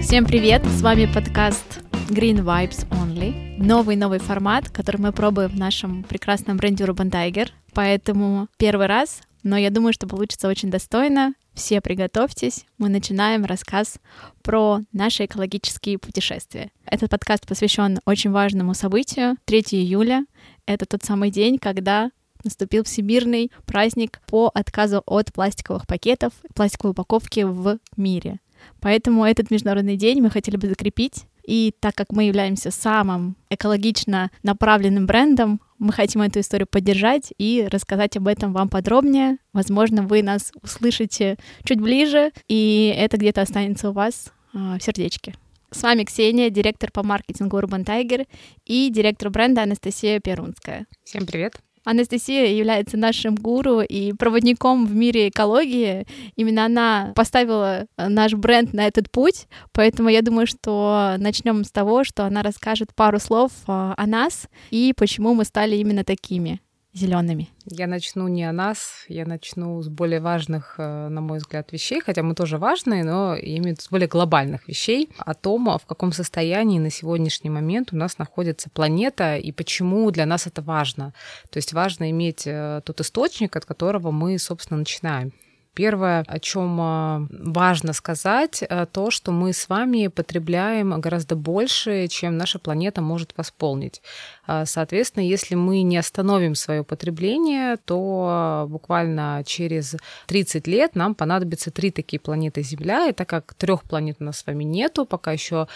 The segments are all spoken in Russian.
Всем привет! С вами подкаст Green Vibes Only. Новый-новый формат, который мы пробуем в нашем прекрасном бренде Urban Tiger. Поэтому первый раз, но я думаю, что получится очень достойно. Все приготовьтесь, мы начинаем рассказ про наши экологические путешествия. Этот подкаст посвящен очень важному событию. 3 июля — это тот самый день, когда наступил всемирный праздник по отказу от пластиковых пакетов, пластиковой упаковки в мире. Поэтому этот международный день мы хотели бы закрепить. И так как мы являемся самым экологично направленным брендом, мы хотим эту историю поддержать и рассказать об этом вам подробнее. Возможно, вы нас услышите чуть ближе, и это где-то останется у вас э, в сердечке. С вами Ксения, директор по маркетингу Urban Tiger и директор бренда Анастасия Перунская. Всем привет! Анастасия является нашим гуру и проводником в мире экологии. Именно она поставила наш бренд на этот путь, поэтому я думаю, что начнем с того, что она расскажет пару слов а, о нас и почему мы стали именно такими зелеными? Я начну не о нас, я начну с более важных, э, на мой взгляд, вещей, хотя мы тоже важные, но именно с более глобальных вещей, о том, в каком состоянии на сегодняшний момент у нас находится планета и почему для нас это важно. То есть важно иметь э, тот источник, от которого мы, собственно, начинаем. Первое, о чем а, важно сказать, э, то, что мы с вами потребляем гораздо больше, чем наша планета может восполнить. А, соответственно, если мы не остановим свое потребление, то буквально через 30 лет нам понадобится три такие планеты Земля, и так как трех планет у нас с вами нету, пока еще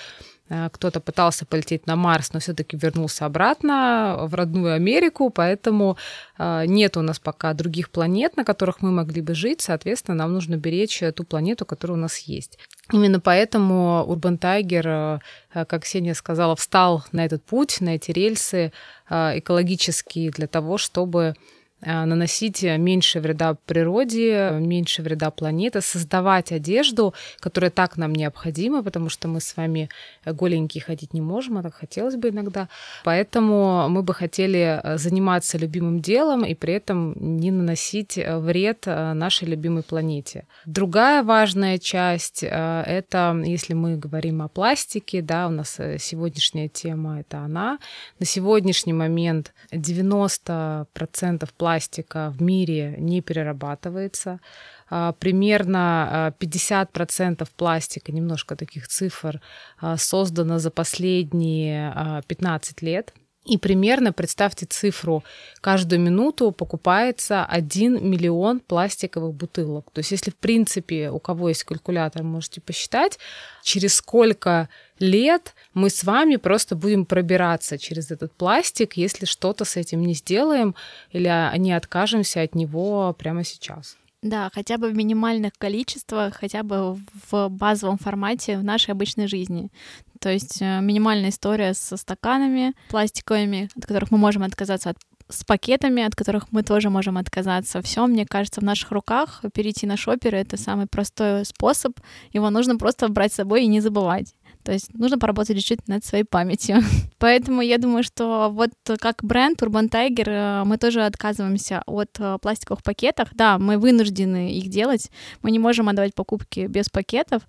кто-то пытался полететь на Марс, но все-таки вернулся обратно в родную Америку, поэтому э, нет у нас пока других планет, на которых мы могли бы жить, соответственно, нам нужно беречь ту планету, которая у нас есть. Именно поэтому Tiger, э, как Ксения сказала, встал на этот путь, на эти рельсы экологические для того, чтобы Э, наносить меньше вреда природе, меньше вреда планете, создавать одежду, которая так нам необходима, потому что мы с вами голенькие ходить не можем, а так хотелось бы иногда. Поэтому мы бы хотели э, заниматься любимым делом и при этом не наносить э, вред нашей любимой планете. Другая важная часть — это, если мы говорим о пластике, да, у нас сегодняшняя тема — это она. На сегодняшний момент 90% пластика пластика в мире не перерабатывается. А, примерно 50% а, пластика, немножко таких цифр, а, создано за последние 15 лет. И примерно, представьте цифру, каждую минуту покупается 1 миллион пластиковых бутылок. То есть если, в принципе, у кого есть калькулятор, можете посчитать, через сколько лет мы с вами просто будем пробираться через этот пластик, если что-то с этим не сделаем или не откажемся от него прямо сейчас. Да, хотя бы в минимальных количествах, хотя бы в базовом формате в нашей обычной жизни. То есть э, минимальная история со стаканами пластиковыми, от которых мы можем отказаться от с пакетами, от которых мы тоже можем отказаться. Все, мне кажется, в наших руках. Перейти на шопер — это самый простой способ. Его нужно просто брать с собой и не забывать. То есть нужно поработать чуть-чуть над своей памятью. Поэтому я думаю, что вот как бренд Urban Tiger э, мы тоже отказываемся от э, пластиковых пакетов. Да, мы вынуждены их делать. Мы не можем отдавать покупки без пакетов,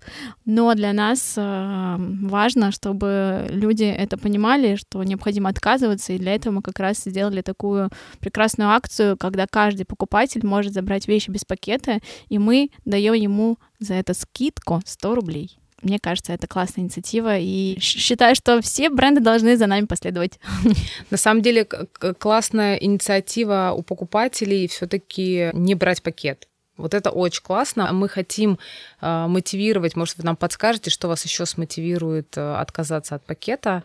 но для нас э, важно, чтобы люди это понимали, что необходимо отказываться, и для этого мы как раз сделали такую прекрасную акцию, когда каждый покупатель может забрать вещи без пакета, и мы даем ему за это скидку 100 рублей. Мне кажется, это классная инициатива, и считаю, что все бренды должны за нами последовать. На самом деле, классная инициатива у покупателей все-таки не брать пакет. Вот это очень классно. Мы хотим э, мотивировать, может, вы нам подскажете, что вас еще смотивирует э, отказаться от пакета.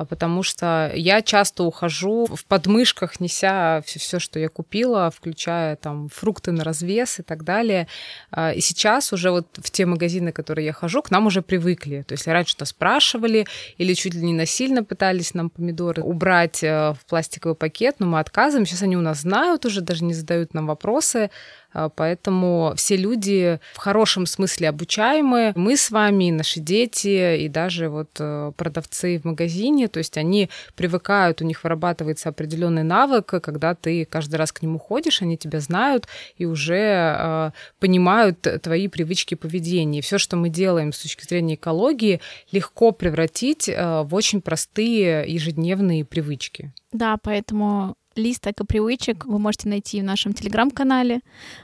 А, потому что я часто ухожу в подмышках, неся все, все, что я купила, включая там фрукты на развес и так далее. А, и сейчас уже вот в те магазины, которые я хожу, к нам уже привыкли. То есть раньше нас спрашивали или чуть ли не насильно пытались нам помидоры убрать э, в пластиковый пакет, но мы отказываем. Сейчас они у нас знают уже, даже не задают нам вопросы. А, поэтому все люди в хорошем смысле обучаемы. Мы с вами, наши дети и даже вот э, продавцы в магазине, то есть они привыкают, у них вырабатывается определенный навык, когда ты каждый раз к нему ходишь, они тебя знают и уже э, понимают твои привычки поведения. Все, что мы делаем с точки зрения экологии, легко превратить э, в очень простые ежедневные привычки. Да, поэтому лист эко-привычек вы можете найти в нашем телеграм-канале,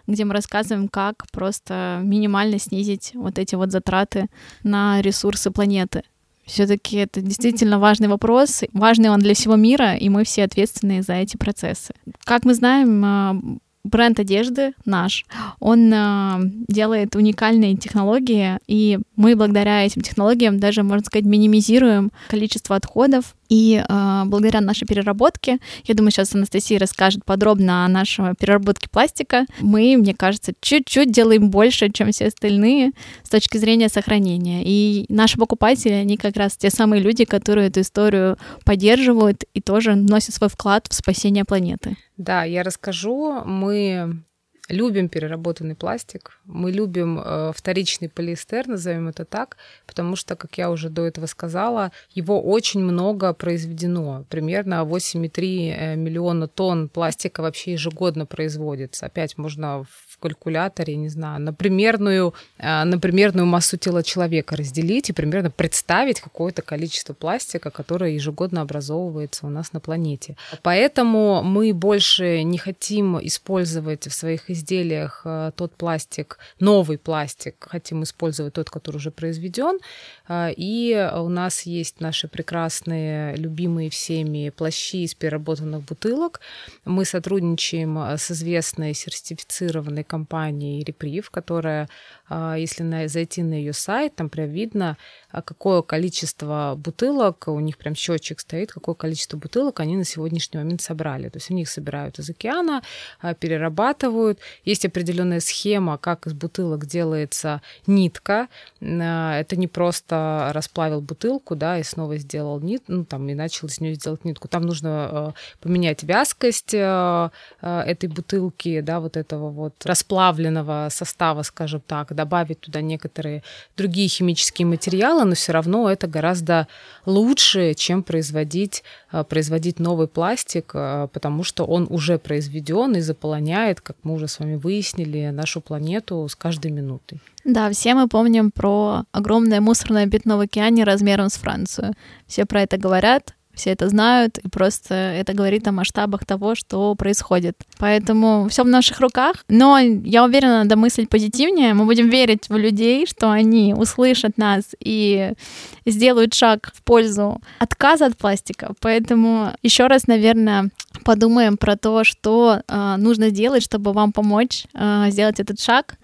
где мы рассказываем, как просто минимально снизить вот эти вот затраты на ресурсы планеты. Все-таки это действительно важный вопрос, важный он для всего мира, и мы все ответственны за эти процессы. Как мы знаем, а, бренд одежды наш, он э, делает уникальные технологии, и мы благодаря этим технологиям даже, можно сказать, минимизируем количество отходов. И э, благодаря нашей переработке, я думаю, сейчас Анастасия расскажет подробно о нашей переработке пластика, мы, мне кажется, чуть-чуть делаем больше, чем все остальные с точки зрения сохранения. И наши покупатели, они как раз те самые люди, которые эту историю поддерживают и тоже носят свой вклад в спасение планеты. Да, я расскажу. Мы любим переработанный пластик, мы любим э, вторичный полиэстер, назовем это так, потому что, как я уже до этого сказала, его очень много произведено. Примерно 8,3 э, миллиона тонн пластика вообще ежегодно производится. Опять можно калькуляторе, не знаю, на примерную, э, на примерную массу тела человека разделить и примерно представить какое-то количество пластика, которое ежегодно образовывается у нас на планете. Поэтому мы больше не хотим использовать в своих изделиях э, тот пластик, новый пластик, хотим использовать тот, который уже произведен. Э, и у нас есть наши прекрасные, любимые всеми плащи из переработанных бутылок. Мы сотрудничаем с известной сертифицированной компанией Реприв, которая, э, если зайти на ее сайт, там прям видно, какое количество бутылок, у них прям счетчик стоит, какое количество бутылок они на сегодняшний момент собрали. То есть они их собирают из океана, перерабатывают, есть определенная схема, как из бутылок делается нитка. Это не просто расплавил бутылку, да, и снова сделал нит, ну, там, и начал из нее сделать нитку. Там нужно поменять вязкость этой бутылки, да, вот этого вот расплавленного состава, скажем так, добавить туда некоторые другие химические материалы, но все равно это гораздо лучше, чем производить, производить новый пластик, потому что он уже произведен и заполоняет, как мы уже с вами выяснили, нашу планету с каждой минутой. Да, все мы помним про огромное мусорное пятно в океане размером с Францию. Все про это говорят, все это знают, и просто это говорит о масштабах того, что происходит. Поэтому все в наших руках. Но я уверена, надо мыслить позитивнее. Мы будем верить в людей, что они услышат нас и сделают шаг в пользу отказа от пластика. Поэтому еще раз, наверное, подумаем про то, что э, нужно сделать, чтобы вам помочь э, сделать этот шаг.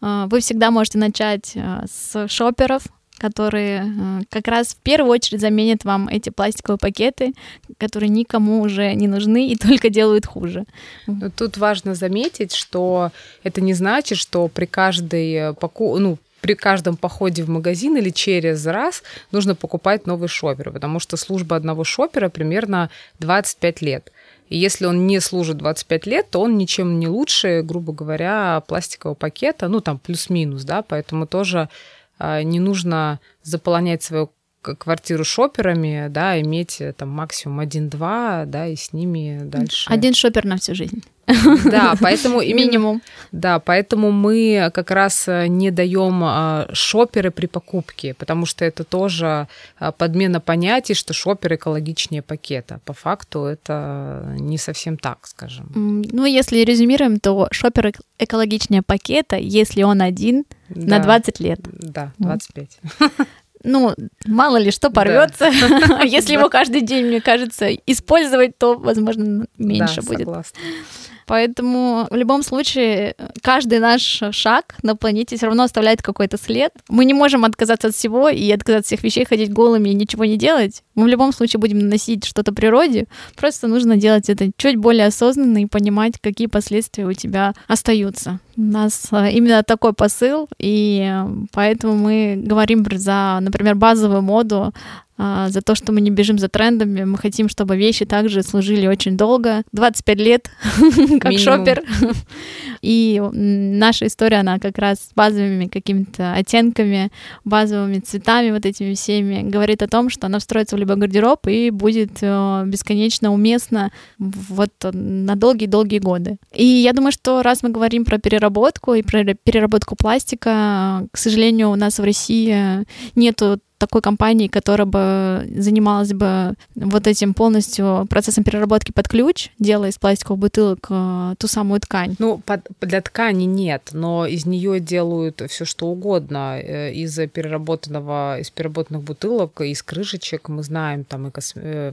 Э, вы всегда можете начать э, с шоперов, которые э, как раз в первую очередь заменят вам эти пластиковые пакеты, которые никому уже не нужны и только делают хуже. Но тут важно заметить, что это не значит, что при каждой э, поку... ну, при каждом походе в магазин или через раз нужно покупать новый шопер, потому что служба одного шопера примерно 25 лет. И если он не служит 25 лет, то он ничем не лучше, грубо говоря, пластикового пакета, ну там плюс-минус, да, поэтому тоже не нужно заполнять свою квартиру шоперами, да, иметь э, там максимум один-два, да, и с ними дальше. Один шопер на всю жизнь. Да, поэтому минимум. Да, поэтому мы как раз э, не даем а, шоперы при покупке, потому что это тоже а, подмена понятий, что шопер экологичнее пакета. По факту это не совсем так, скажем. Ну, если резюмируем, то шопер экологичнее пакета, если он один да. на 20 лет. Да, 25. ну, мало ли что порвется. Да. Если его каждый день, мне кажется, использовать, то, возможно, меньше да, будет. Согласна. Поэтому в любом случае каждый наш шаг на планете все равно оставляет какой-то след. Мы не можем отказаться от всего и отказаться от всех вещей, ходить голыми и ничего не делать. Мы в любом случае будем наносить что-то природе. Просто нужно делать это чуть более осознанно и понимать, какие последствия у тебя остаются. У нас э, именно такой посыл, и поэтому мы говорим за, например, базовую моду за то, что мы не бежим за трендами. Мы хотим, чтобы вещи также служили очень долго, 25 лет, как шопер. И наша история, она как раз с базовыми какими-то оттенками, базовыми цветами, вот этими всеми, говорит о том, что она встроится в любой гардероб и будет э, бесконечно уместна вот на долгие-долгие годы. И я думаю, что раз мы говорим про переработку и про переработку пластика, к сожалению, у нас в России нету такой компании, которая бы занималась бы вот этим полностью процессом переработки под ключ, делая из пластиковых бутылок э, ту самую ткань? Ну, под, для ткани нет, но из нее делают все что угодно. Э, из переработанного, из переработанных бутылок, из крышечек мы знаем, там и кос... Э,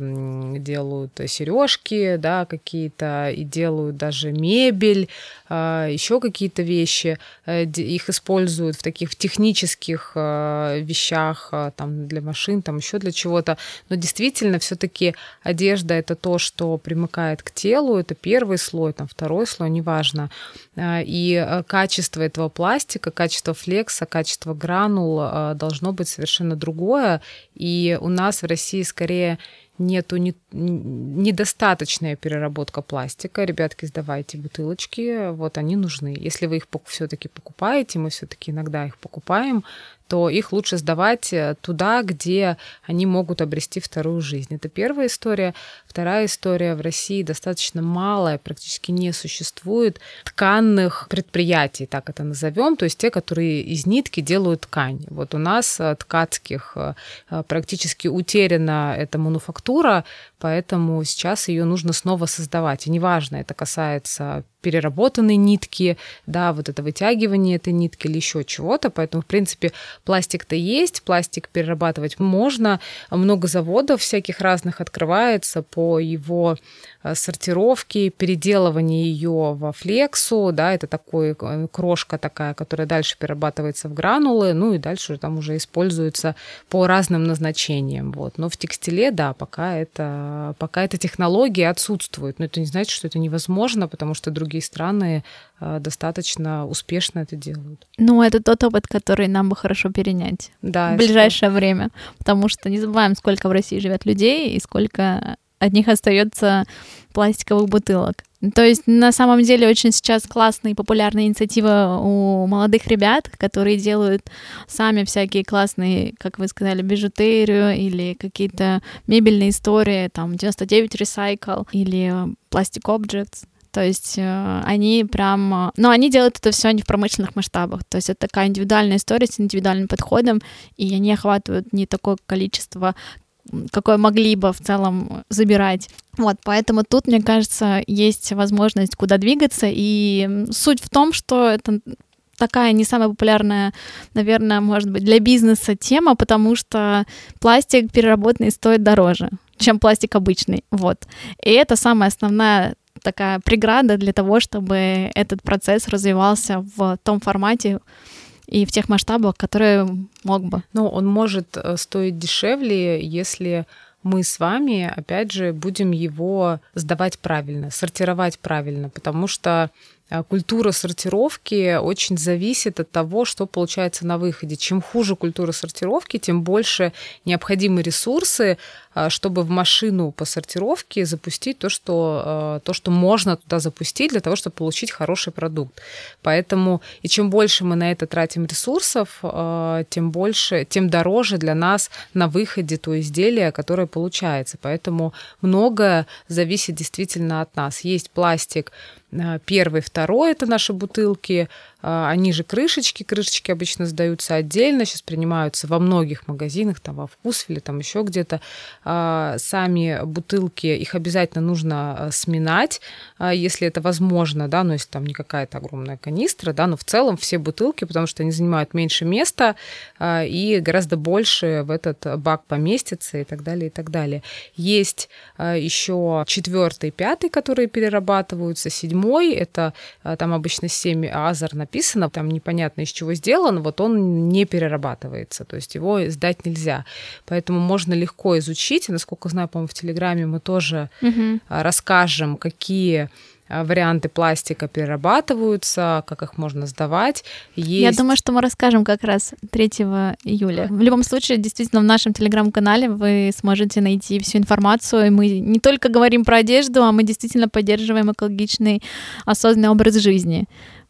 делают сережки, да, какие-то, и делают даже мебель, еще какие-то вещи. Их используют в таких в технических вещах, там для машин, там еще для чего-то. Но действительно, все-таки одежда это то, что примыкает к телу, это первый слой, там второй слой, неважно. А, и э, качество этого пластика, качество флекса, качество гранул э, должно быть совершенно другое. И у нас в России скорее нету не, недостаточная переработка пластика. Ребятки, сдавайте бутылочки, вот они нужны. Если вы их все-таки покупаете, мы все-таки иногда их покупаем, то их лучше сдавать э, туда, где они могут обрести вторую жизнь. Это первая история. Вторая история. В России достаточно малая, практически не существует тканных предприятий, так это назовем, то есть те, которые из нитки делают ткань. Вот у нас э, ткацких э, практически утеряна эта мануфактура, поэтому сейчас ее нужно снова создавать. И неважно, это касается переработанной нитки, да, вот это вытягивание этой нитки или еще чего-то. Поэтому, в принципе, пластик-то есть, пластик перерабатывать можно. Много заводов всяких разных открывается по его сортировки, переделывания ее во флексу, да, это такой э, крошка такая, которая дальше перерабатывается в гранулы, ну и дальше там уже используется по разным назначениям, вот. Но в текстиле, да, пока это, пока эта технология отсутствует, но это не значит, что это невозможно, потому что другие страны э, достаточно успешно это делают. Ну, это тот опыт, который нам бы хорошо перенять да, в ближайшее что... время, потому что не забываем, сколько в России живет людей и сколько от них остается пластиковых бутылок. То есть на самом деле очень сейчас классная и популярная инициатива у молодых ребят, которые делают сами всякие классные, как вы сказали, бижутерию или какие-то мебельные истории, там 99 Recycle или Plastic Objects. То есть э, они прям... Но они делают это все не в промышленных масштабах. То есть это такая индивидуальная история с индивидуальным подходом, и они охватывают не такое количество какое могли бы в целом забирать. Вот, поэтому тут, мне кажется, есть возможность куда двигаться, и суть в том, что это такая не самая популярная, наверное, может быть, для бизнеса тема, потому что пластик переработанный стоит дороже, чем пластик обычный. Вот. И это самая основная такая преграда для того, чтобы этот процесс развивался в том формате, и в тех масштабах, которые мог бы. Ну, он может э, стоить дешевле, если мы с вами, опять же, будем его сдавать правильно, сортировать правильно, потому что а, культура сортировки очень зависит от того, что получается на выходе. Чем хуже культура сортировки, тем больше необходимы ресурсы, чтобы в машину по сортировке запустить то, что, а, то, что можно туда запустить для того, чтобы получить хороший продукт. Поэтому и чем больше мы на это тратим ресурсов, тем больше, тем дороже для нас на выходе то изделие, которое получается. Поэтому многое зависит действительно от нас. Есть пластик, первый, второй это наши бутылки, а, они же крышечки, крышечки обычно сдаются отдельно, сейчас принимаются во многих магазинах, там во Вкусвилле, там еще где-то. А, сами бутылки, их обязательно нужно а, сминать, если это возможно, да, но если там не какая-то огромная канистра, да, но в целом все бутылки, потому что они занимают меньше места и гораздо больше в этот бак поместится и так далее, и так далее. Есть еще четвертый, пятый, которые перерабатываются, седьмой, это там обычно 7 азер на написано, там непонятно из чего сделан, вот он не перерабатывается, то есть его сдать нельзя. Поэтому можно легко изучить, и, насколько знаю, по-моему, в Телеграме мы тоже угу. расскажем, какие а, варианты пластика перерабатываются, как их можно сдавать. Есть... Я думаю, что мы расскажем как раз 3 июля. В любом случае, действительно, в нашем телеграм-канале вы сможете найти всю информацию. И мы не только говорим про одежду, а мы действительно поддерживаем экологичный, осознанный образ жизни.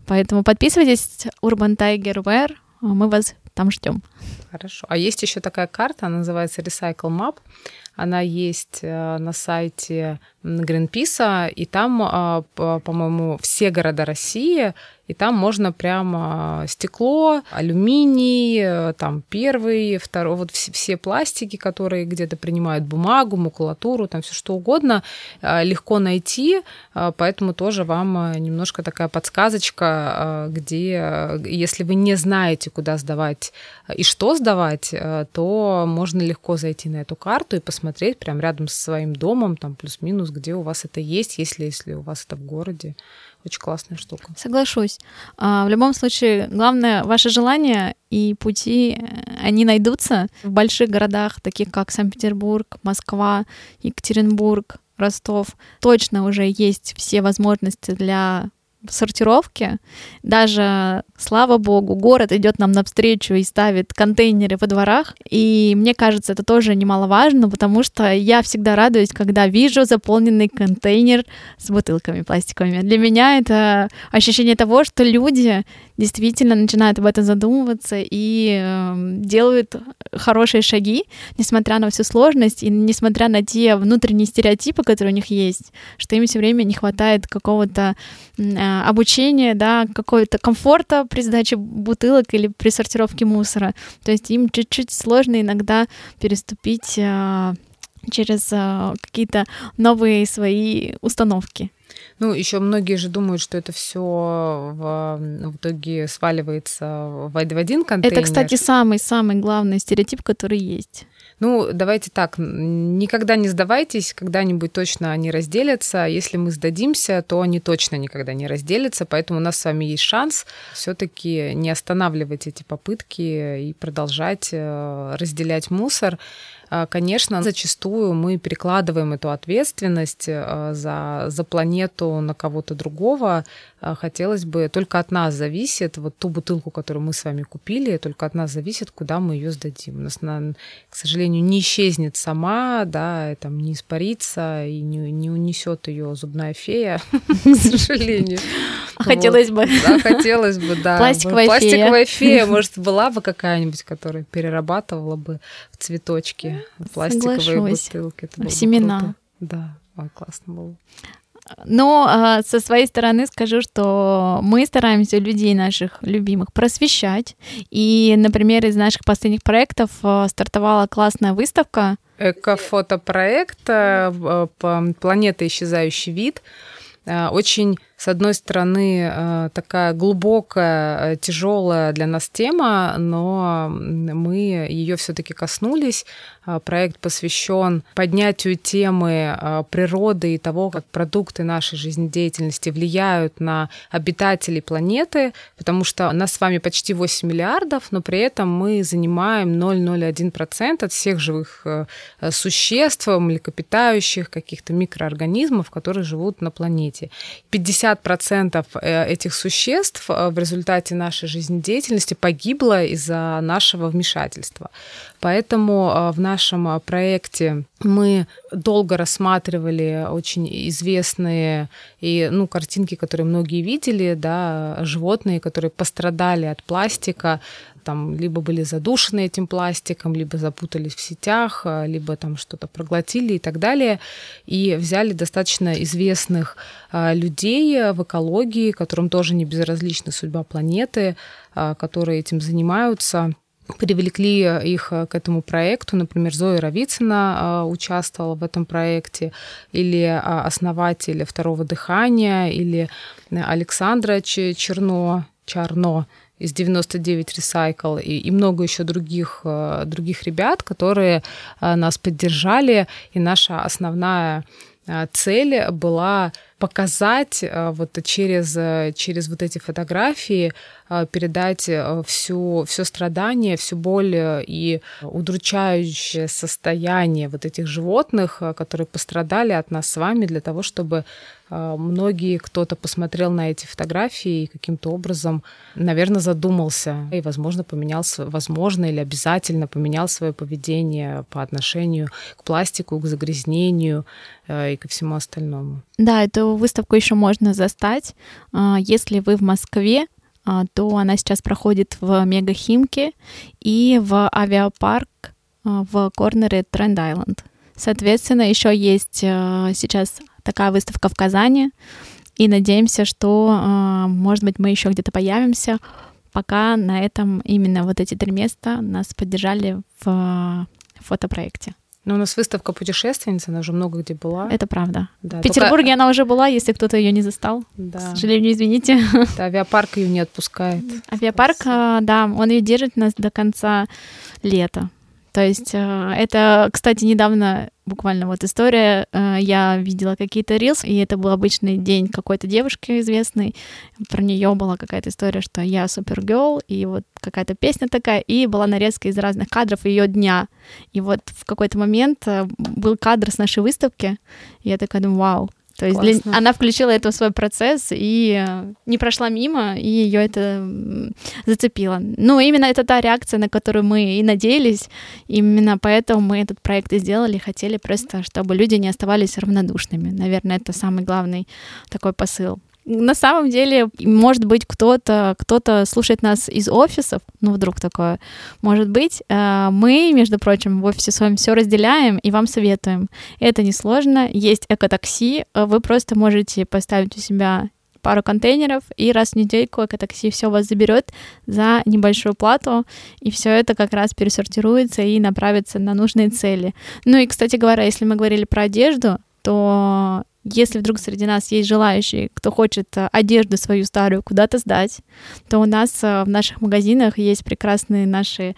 Поэтому подписывайтесь, Urban Tiger Wear, мы вас там ждем. Хорошо. А есть еще такая карта, она называется Recycle Map. Она есть э, на сайте Гринписа, и там, а, по-моему, все города России и там можно прямо стекло, алюминий, э, там первый, второй, вот все, пластики, которые где-то принимают бумагу, макулатуру, там все что угодно, э, легко найти, э, поэтому тоже вам немножко такая подсказочка, где, если вы не знаете, куда сдавать и что сдавать, то можно легко зайти на эту карту и посмотреть прямо рядом со своим домом, там плюс-минус, где у вас это есть, если, если у вас это в городе. Очень классная штука. Соглашусь. А, в любом случае, главное, ваше желание и пути, э, они найдутся в больших городах, таких как Санкт-Петербург, Москва, Екатеринбург, Ростов. Точно уже есть все возможности для сортировки. Даже, слава богу, город идет нам навстречу и ставит контейнеры во дворах. И мне кажется, это тоже немаловажно, потому что я всегда радуюсь, когда вижу заполненный контейнер с бутылками пластиковыми. Для меня это ощущение того, что люди действительно начинают об этом задумываться и э, делают хорошие шаги, несмотря на всю сложность и несмотря на те внутренние стереотипы, которые у них есть, что им все время не хватает какого-то э, обучения, да, какого-то комфорта при сдаче бутылок или при сортировке мусора. То есть им чуть-чуть сложно иногда переступить э, через э, какие-то новые свои установки. Ну, еще многие же думают, что это все в, в итоге сваливается в один контейнер. Это, кстати, самый-самый главный стереотип, который есть. Ну, давайте так, никогда не сдавайтесь, когда-нибудь точно они разделятся. Если мы сдадимся, то они точно никогда не разделятся, поэтому у нас с вами есть шанс все-таки не останавливать эти попытки и продолжать э, разделять мусор. А, конечно, зачастую мы перекладываем эту ответственность э, за, за планету на кого-то другого. А, хотелось бы, только от нас зависит, вот ту бутылку, которую мы с вами купили, только от нас зависит, куда мы ее сдадим. У нас, она, к сожалению, не исчезнет сама, да, там не испарится и не, не унесет ее зубная фея, к сожалению. Хотелось бы. Да, хотелось бы, да. Пластиковая фея. Пластиковая фея, может, была бы какая-нибудь, которая перерабатывала бы в цветочки пластиковые Соглашусь. бутылки. Это было Семена. Круто. Да, ой, классно было. Но а, со своей стороны скажу, что мы стараемся людей наших любимых просвещать. И, например, из наших последних проектов а, стартовала классная выставка. Экофотопроект а, «Планета. Исчезающий вид». А, очень с одной стороны, э, такая глубокая, э, тяжелая для нас тема, но мы ее все-таки коснулись. А, проект посвящен поднятию темы природы и того, как продукты нашей жизнедеятельности влияют на обитателей планеты, потому что нас с вами почти 8 миллиардов, но при этом мы занимаем 0,01% от всех живых э, существ, млекопитающих, каких-то микроорганизмов, которые живут на планете. 50 50% э, этих существ э, в результате нашей жизнедеятельности погибло из-за нашего вмешательства. Поэтому э, в нашем проекте мы долго рассматривали очень известные и, ну, картинки, которые многие видели, да, животные, которые пострадали от пластика, там либо были задушены этим пластиком, либо запутались в сетях, либо там что-то проглотили и так далее. И взяли достаточно известных а, людей в экологии, которым тоже не безразлична судьба планеты, а, которые этим занимаются привлекли их к этому проекту. Например, Зоя Равицына а, участвовала в этом проекте, или основатель «Второго дыхания», или Александра Черно, Чарно, из 99 Recycle и, и много еще других, других ребят, которые нас поддержали. И наша основная цель была показать вот через, через вот эти фотографии, передать всю, все страдание, всю боль и удручающее состояние вот этих животных, которые пострадали от нас с вами для того, чтобы многие, кто-то посмотрел на эти фотографии и каким-то образом, наверное, задумался и, возможно, поменял, возможно или обязательно поменял свое поведение по отношению к пластику, к загрязнению э, и ко всему остальному. Да, эту выставку еще можно застать. А, если вы в Москве, а, то она сейчас проходит в Мегахимке и в авиапарк в корнере Тренд Айленд. Соответственно, еще есть сейчас такая выставка в Казани. И надеемся, что, а, может быть, мы еще где-то появимся, пока на этом именно вот эти три места нас поддержали в фотопроекте. Но у нас выставка путешественница, она уже много где была. Это правда. Да, в Петербурге только... она уже была, если кто-то ее не застал. Да. К сожалению, извините. Да, авиапарк ее не отпускает. Авиапарк, а, да, он ее держит нас до конца лета. То есть э, это, кстати, недавно буквально вот история, э, я видела какие-то рилс, и это был обычный день какой-то девушки известной, про нее была какая-то история, что я супергерл, и вот какая-то песня такая, и была нарезка из разных кадров ее дня. И вот в какой-то момент э, был кадр с нашей выставки, и я такая думаю, вау, то есть для... она включила это в свой процесс и э, не прошла мимо, и ее это зацепило. Ну, именно это та реакция, на которую мы и надеялись. Именно поэтому мы этот проект и сделали. Хотели просто, чтобы люди не оставались равнодушными. Наверное, это самый главный такой посыл на самом деле, может быть, кто-то кто слушает нас из офисов, ну, вдруг такое может быть. Э, мы, между прочим, в офисе с вами все разделяем и вам советуем. Это несложно, есть экотакси, э, вы просто можете поставить у себя пару контейнеров, и раз в недельку экотакси все вас заберет за небольшую плату, и все это как раз пересортируется и направится на нужные цели. Ну и, кстати говоря, если мы говорили про одежду, то если вдруг среди нас есть желающие, кто хочет э, одежду свою старую куда-то сдать, то у нас э, в наших магазинах есть прекрасные наши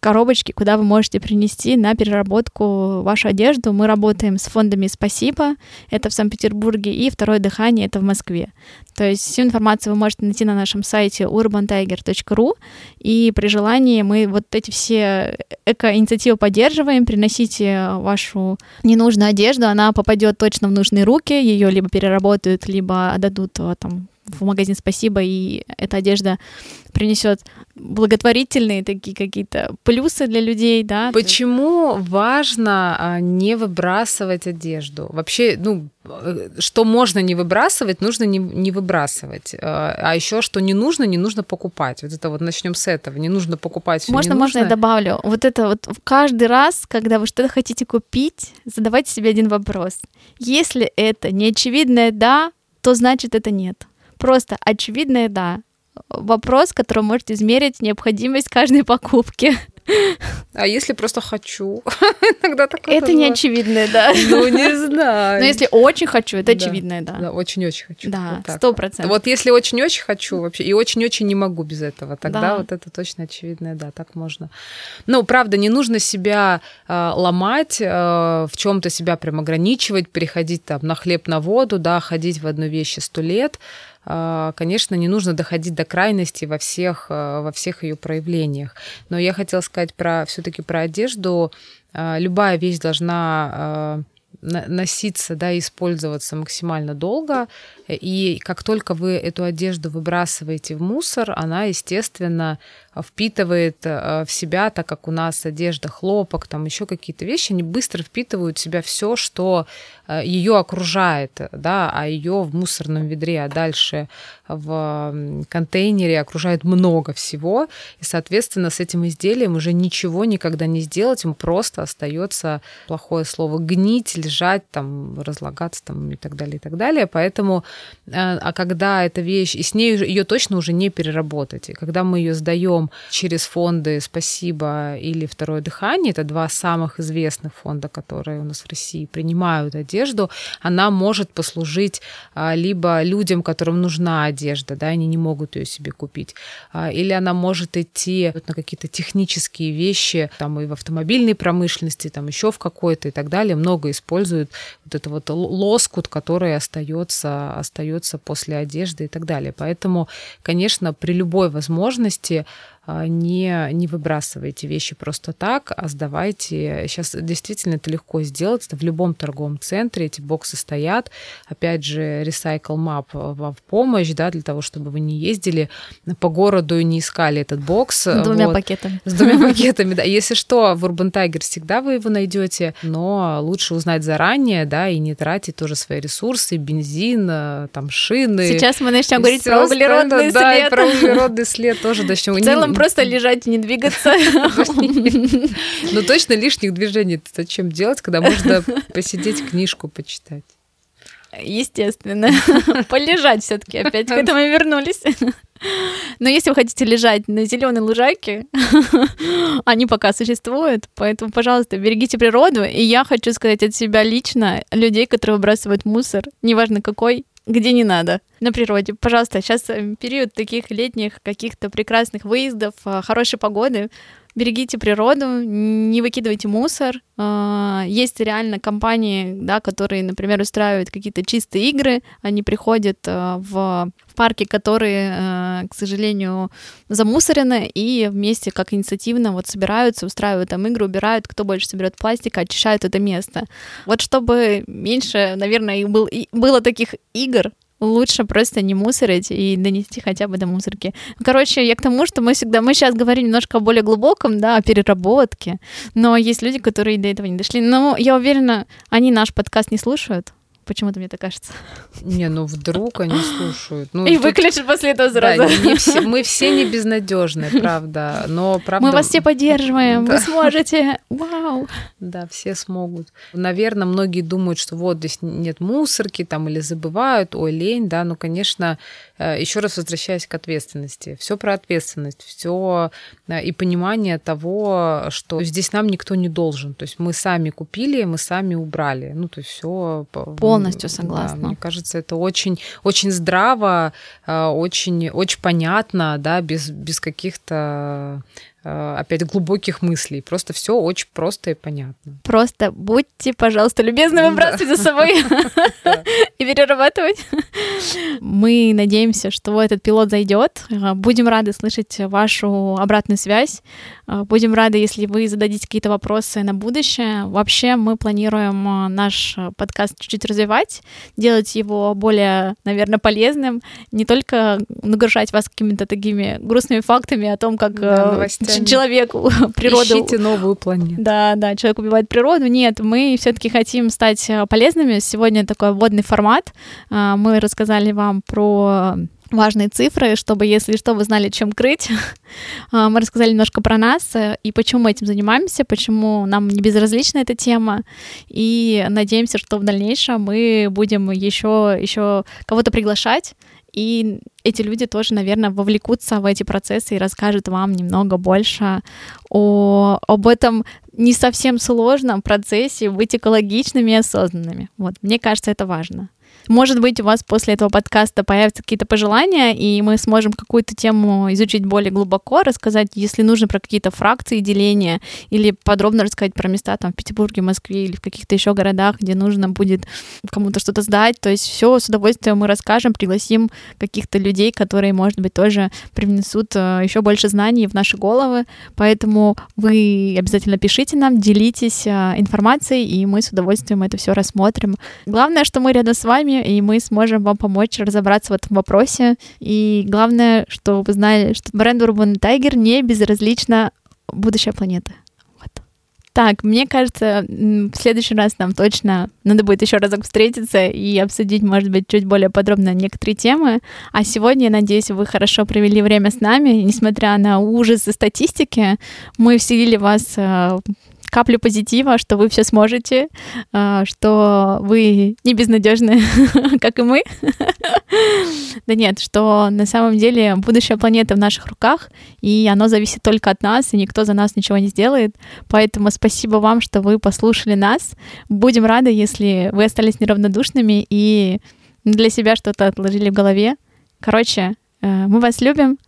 коробочки, куда вы можете принести на переработку вашу одежду. Мы работаем с фондами «Спасибо», это в Санкт-Петербурге, и «Второе дыхание» — это в Москве. То есть всю информацию вы можете найти на нашем сайте urbantiger.ru, и при желании мы вот эти все эко-инициативы поддерживаем, приносите вашу ненужную одежду, она попадет точно в нужные руки, ее либо переработают, либо отдадут э, там в магазин «Спасибо», и эта одежда принесет благотворительные такие какие-то плюсы для людей, да. Почему важно а, не выбрасывать одежду? Вообще, ну, э, что можно не выбрасывать, нужно не, не выбрасывать. А, а еще что не нужно, не нужно покупать. Вот это вот начнем с этого. Не нужно покупать все Можно, можно я добавлю. Вот это вот каждый раз, когда вы что-то хотите купить, задавайте себе один вопрос. Если это не очевидное «да», то значит это «нет». Просто очевидное «да». Вопрос, который может измерить необходимость каждой покупки. А если просто хочу? Иногда такое Это не очевидное, да. Ну, не знаю. Но если очень хочу, это очевидное, да. Да, очень-очень хочу. Да, сто процентов. Вот если очень-очень хочу вообще, и очень-очень не могу без этого, тогда вот это точно очевидное, да, так можно. Ну, правда, не нужно себя а, ломать, а, в чем то себя прям ограничивать, переходить там на хлеб, на воду, да, ходить в одну вещь сто лет. А, конечно, не нужно доходить до крайности во всех, а, во всех ее проявлениях. Но я хотела сказать про все-таки про одежду. А, любая вещь должна носиться, да, использоваться максимально долго. И как только вы эту одежду выбрасываете в мусор, она, естественно, впитывает э, в себя, так как у нас одежда, хлопок, там еще какие-то вещи, они быстро впитывают в себя все, что э, ее окружает, да, а ее в мусорном ведре, а дальше в контейнере окружает много всего, и, соответственно, с этим изделием уже ничего никогда не сделать, ему просто остается плохое слово гнить, лежать, там, разлагаться там, и так далее, и так далее. Поэтому, а когда эта вещь, и с ней ее точно уже не переработать, и когда мы ее сдаем через фонды «Спасибо» или «Второе дыхание», это два самых известных фонда, которые у нас в России принимают одежду, она может послужить а, либо людям, которым нужна одежда, да, они не могут ее себе купить, а, или она может идти на какие-то технические вещи, там и в автомобильной промышленности, там еще в какой-то и так далее, много используют вот это вот лоскут, который остается, остается после одежды и так далее. Поэтому, конечно, при любой возможности не, не выбрасывайте вещи просто так, а сдавайте. Сейчас действительно это легко сделать. Это в любом торговом центре эти боксы стоят. Опять же, Recycle Map вам в помощь, да, для того, чтобы вы не ездили по городу и не искали этот бокс. С двумя вот. пакетами. С двумя пакетами, да. Если что, в Urban Tiger всегда вы его найдете, но лучше узнать заранее, да, и не тратить тоже свои ресурсы, бензин, э, там, шины. Сейчас мы начнем говорить про углеродный след. Да, про углеродный след тоже начнем. В целом просто лежать и не двигаться. Ну точно лишних движений зачем делать, когда можно посидеть, книжку почитать. Естественно. Полежать все-таки опять к этому вернулись. Но если вы хотите лежать на зеленой лужайке, они пока существуют, поэтому, пожалуйста, берегите природу. И я хочу сказать от себя лично, людей, которые выбрасывают мусор, неважно какой, где не надо, на природе. Пожалуйста, сейчас э, период таких летних каких-то прекрасных выездов, э, хорошей погоды. Берегите природу, не выкидывайте мусор. Э, есть реально компании, да, которые, например, устраивают какие-то чистые игры. Они приходят в парки, которые, к сожалению, замусорены, и вместе как инициативно вот собираются, устраивают там игры, убирают, кто больше соберет пластика, очищают это место. Вот чтобы меньше, наверное, был, было таких игр, лучше просто не мусорить и донести хотя бы до мусорки. Короче, я к тому, что мы всегда, мы сейчас говорим немножко о более глубоком, да, о переработке, но есть люди, которые до этого не дошли. Но я уверена, они наш подкаст не слушают, Почему-то мне так кажется. Не, ну вдруг они слушают. Ну, и тут... выключат после этого сразу. Да, не все, мы все не безнадежны, правда. Но правда. Мы вас все поддерживаем. Да. Вы сможете. Вау. Да, все смогут. Наверное, многие думают, что вот здесь нет мусорки, там или забывают, ой, лень, да. Ну, конечно, еще раз возвращаясь к ответственности. Все про ответственность, все э, и понимание того, что здесь нам никто не должен. То есть мы сами купили, мы сами убрали. Ну, то есть все полностью согласна. Да, мне кажется, это очень, очень здраво, а, очень, очень понятно, да, без, без каких-то Э, опять глубоких мыслей. Просто все очень просто и понятно. Просто будьте, пожалуйста, любезны выбрасывать за собой и перерабатывать. Мы надеемся, что этот пилот зайдет. Э, будем рады слышать вашу обратную связь. Э, будем рады, если вы зададите какие-то вопросы на будущее. Вообще мы планируем наш подкаст чуть-чуть развивать, делать его более, наверное, полезным, не только нагружать вас какими-то такими грустными фактами о том, как да, человеку природу... Ищите новую планету. Да, да, человек убивает природу. Нет, мы все таки хотим стать э, полезными. Сегодня такой вводный формат. А, мы рассказали вам про важные цифры, чтобы, если что, вы знали, чем крыть. А, мы рассказали немножко про нас э, и почему мы этим занимаемся, почему нам не безразлична эта тема. И надеемся, что в дальнейшем мы будем еще, еще кого-то приглашать и эти люди тоже, наверное, вовлекутся в эти процессы и расскажут вам немного больше о, об этом не совсем сложном процессе быть экологичными и осознанными. Вот, мне кажется, это важно. Может быть, у вас после этого подкаста появятся какие-то пожелания, и мы сможем какую-то тему изучить более глубоко, рассказать, если нужно, про какие-то фракции деления, или подробно рассказать про места там в Петербурге, Москве или в каких-то еще городах, где нужно будет кому-то что-то сдать. То есть все с удовольствием мы расскажем, пригласим каких-то людей, которые, может быть, тоже привнесут э, еще больше знаний в наши головы. Поэтому вы обязательно пишите нам, делитесь э, информацией, и мы с удовольствием это все рассмотрим. Главное, что мы рядом с вами, и мы сможем вам помочь разобраться в этом вопросе. И главное, что вы знали, что бренд Urban Tiger не безразлична будущая планета. Вот. Так, мне кажется, в следующий раз нам точно надо будет еще разок встретиться и обсудить, может быть, чуть более подробно некоторые темы. А сегодня, я надеюсь, вы хорошо провели время с нами. Несмотря на ужасы статистики, мы вселили вас э, каплю позитива, что вы все сможете, а, что вы не безнадежны, как и мы. Да нет, что на самом деле будущее планеты в наших руках, и оно зависит только от нас, и никто за нас ничего не сделает. Поэтому спасибо вам, что вы послушали нас. Будем рады, если вы остались неравнодушными и для себя что-то отложили в голове. Короче, э, мы вас любим.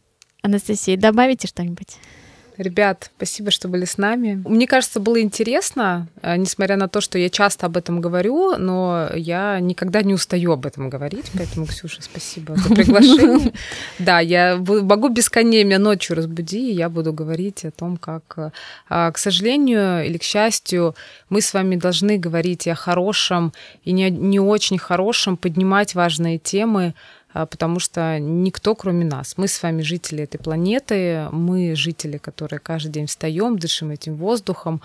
Анастасия, добавите что-нибудь? Ребят, спасибо, что были с нами. Мне кажется, было интересно, э, несмотря на то, что я часто об этом говорю, но я никогда не устаю об этом говорить, поэтому, Ксюша, спасибо за приглашение. Да, я могу без коней меня ночью разбуди, и я буду говорить о том, как, э, а, к сожалению или к счастью, мы с вами должны говорить и о хорошем, и не, не очень хорошем, поднимать важные темы, потому что никто, кроме нас. Мы с вами жители этой планеты, мы жители, которые каждый день встаем, дышим этим воздухом,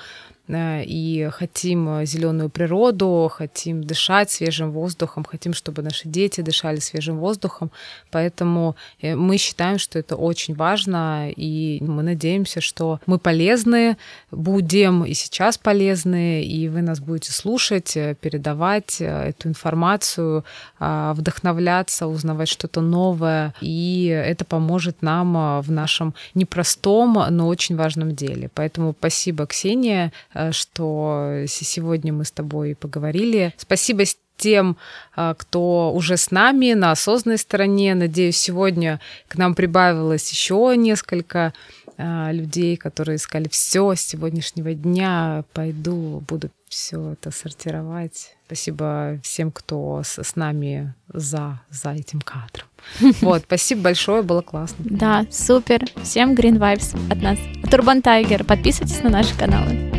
и хотим э, зеленую природу, хотим дышать свежим воздухом, хотим, чтобы наши дети дышали свежим воздухом. Поэтому э, мы считаем, что это очень важно, и мы надеемся, что мы полезны будем и сейчас полезны, и вы нас будете слушать, передавать эту информацию, вдохновляться, узнавать что-то новое, и это поможет нам в нашем непростом, но очень важном деле. Поэтому спасибо, Ксения, Э, что сегодня мы с тобой поговорили. Спасибо тем, э, кто уже с нами на осознанной стороне. Надеюсь, сегодня к нам прибавилось еще несколько э, людей, которые искали все с сегодняшнего дня. Пойду, буду все это сортировать. Спасибо всем, кто с, с нами за, за этим кадром. Вот, спасибо большое, было классно. Да, супер. Всем Green Vibes от нас. Турбан Тайгер. Подписывайтесь на наши каналы.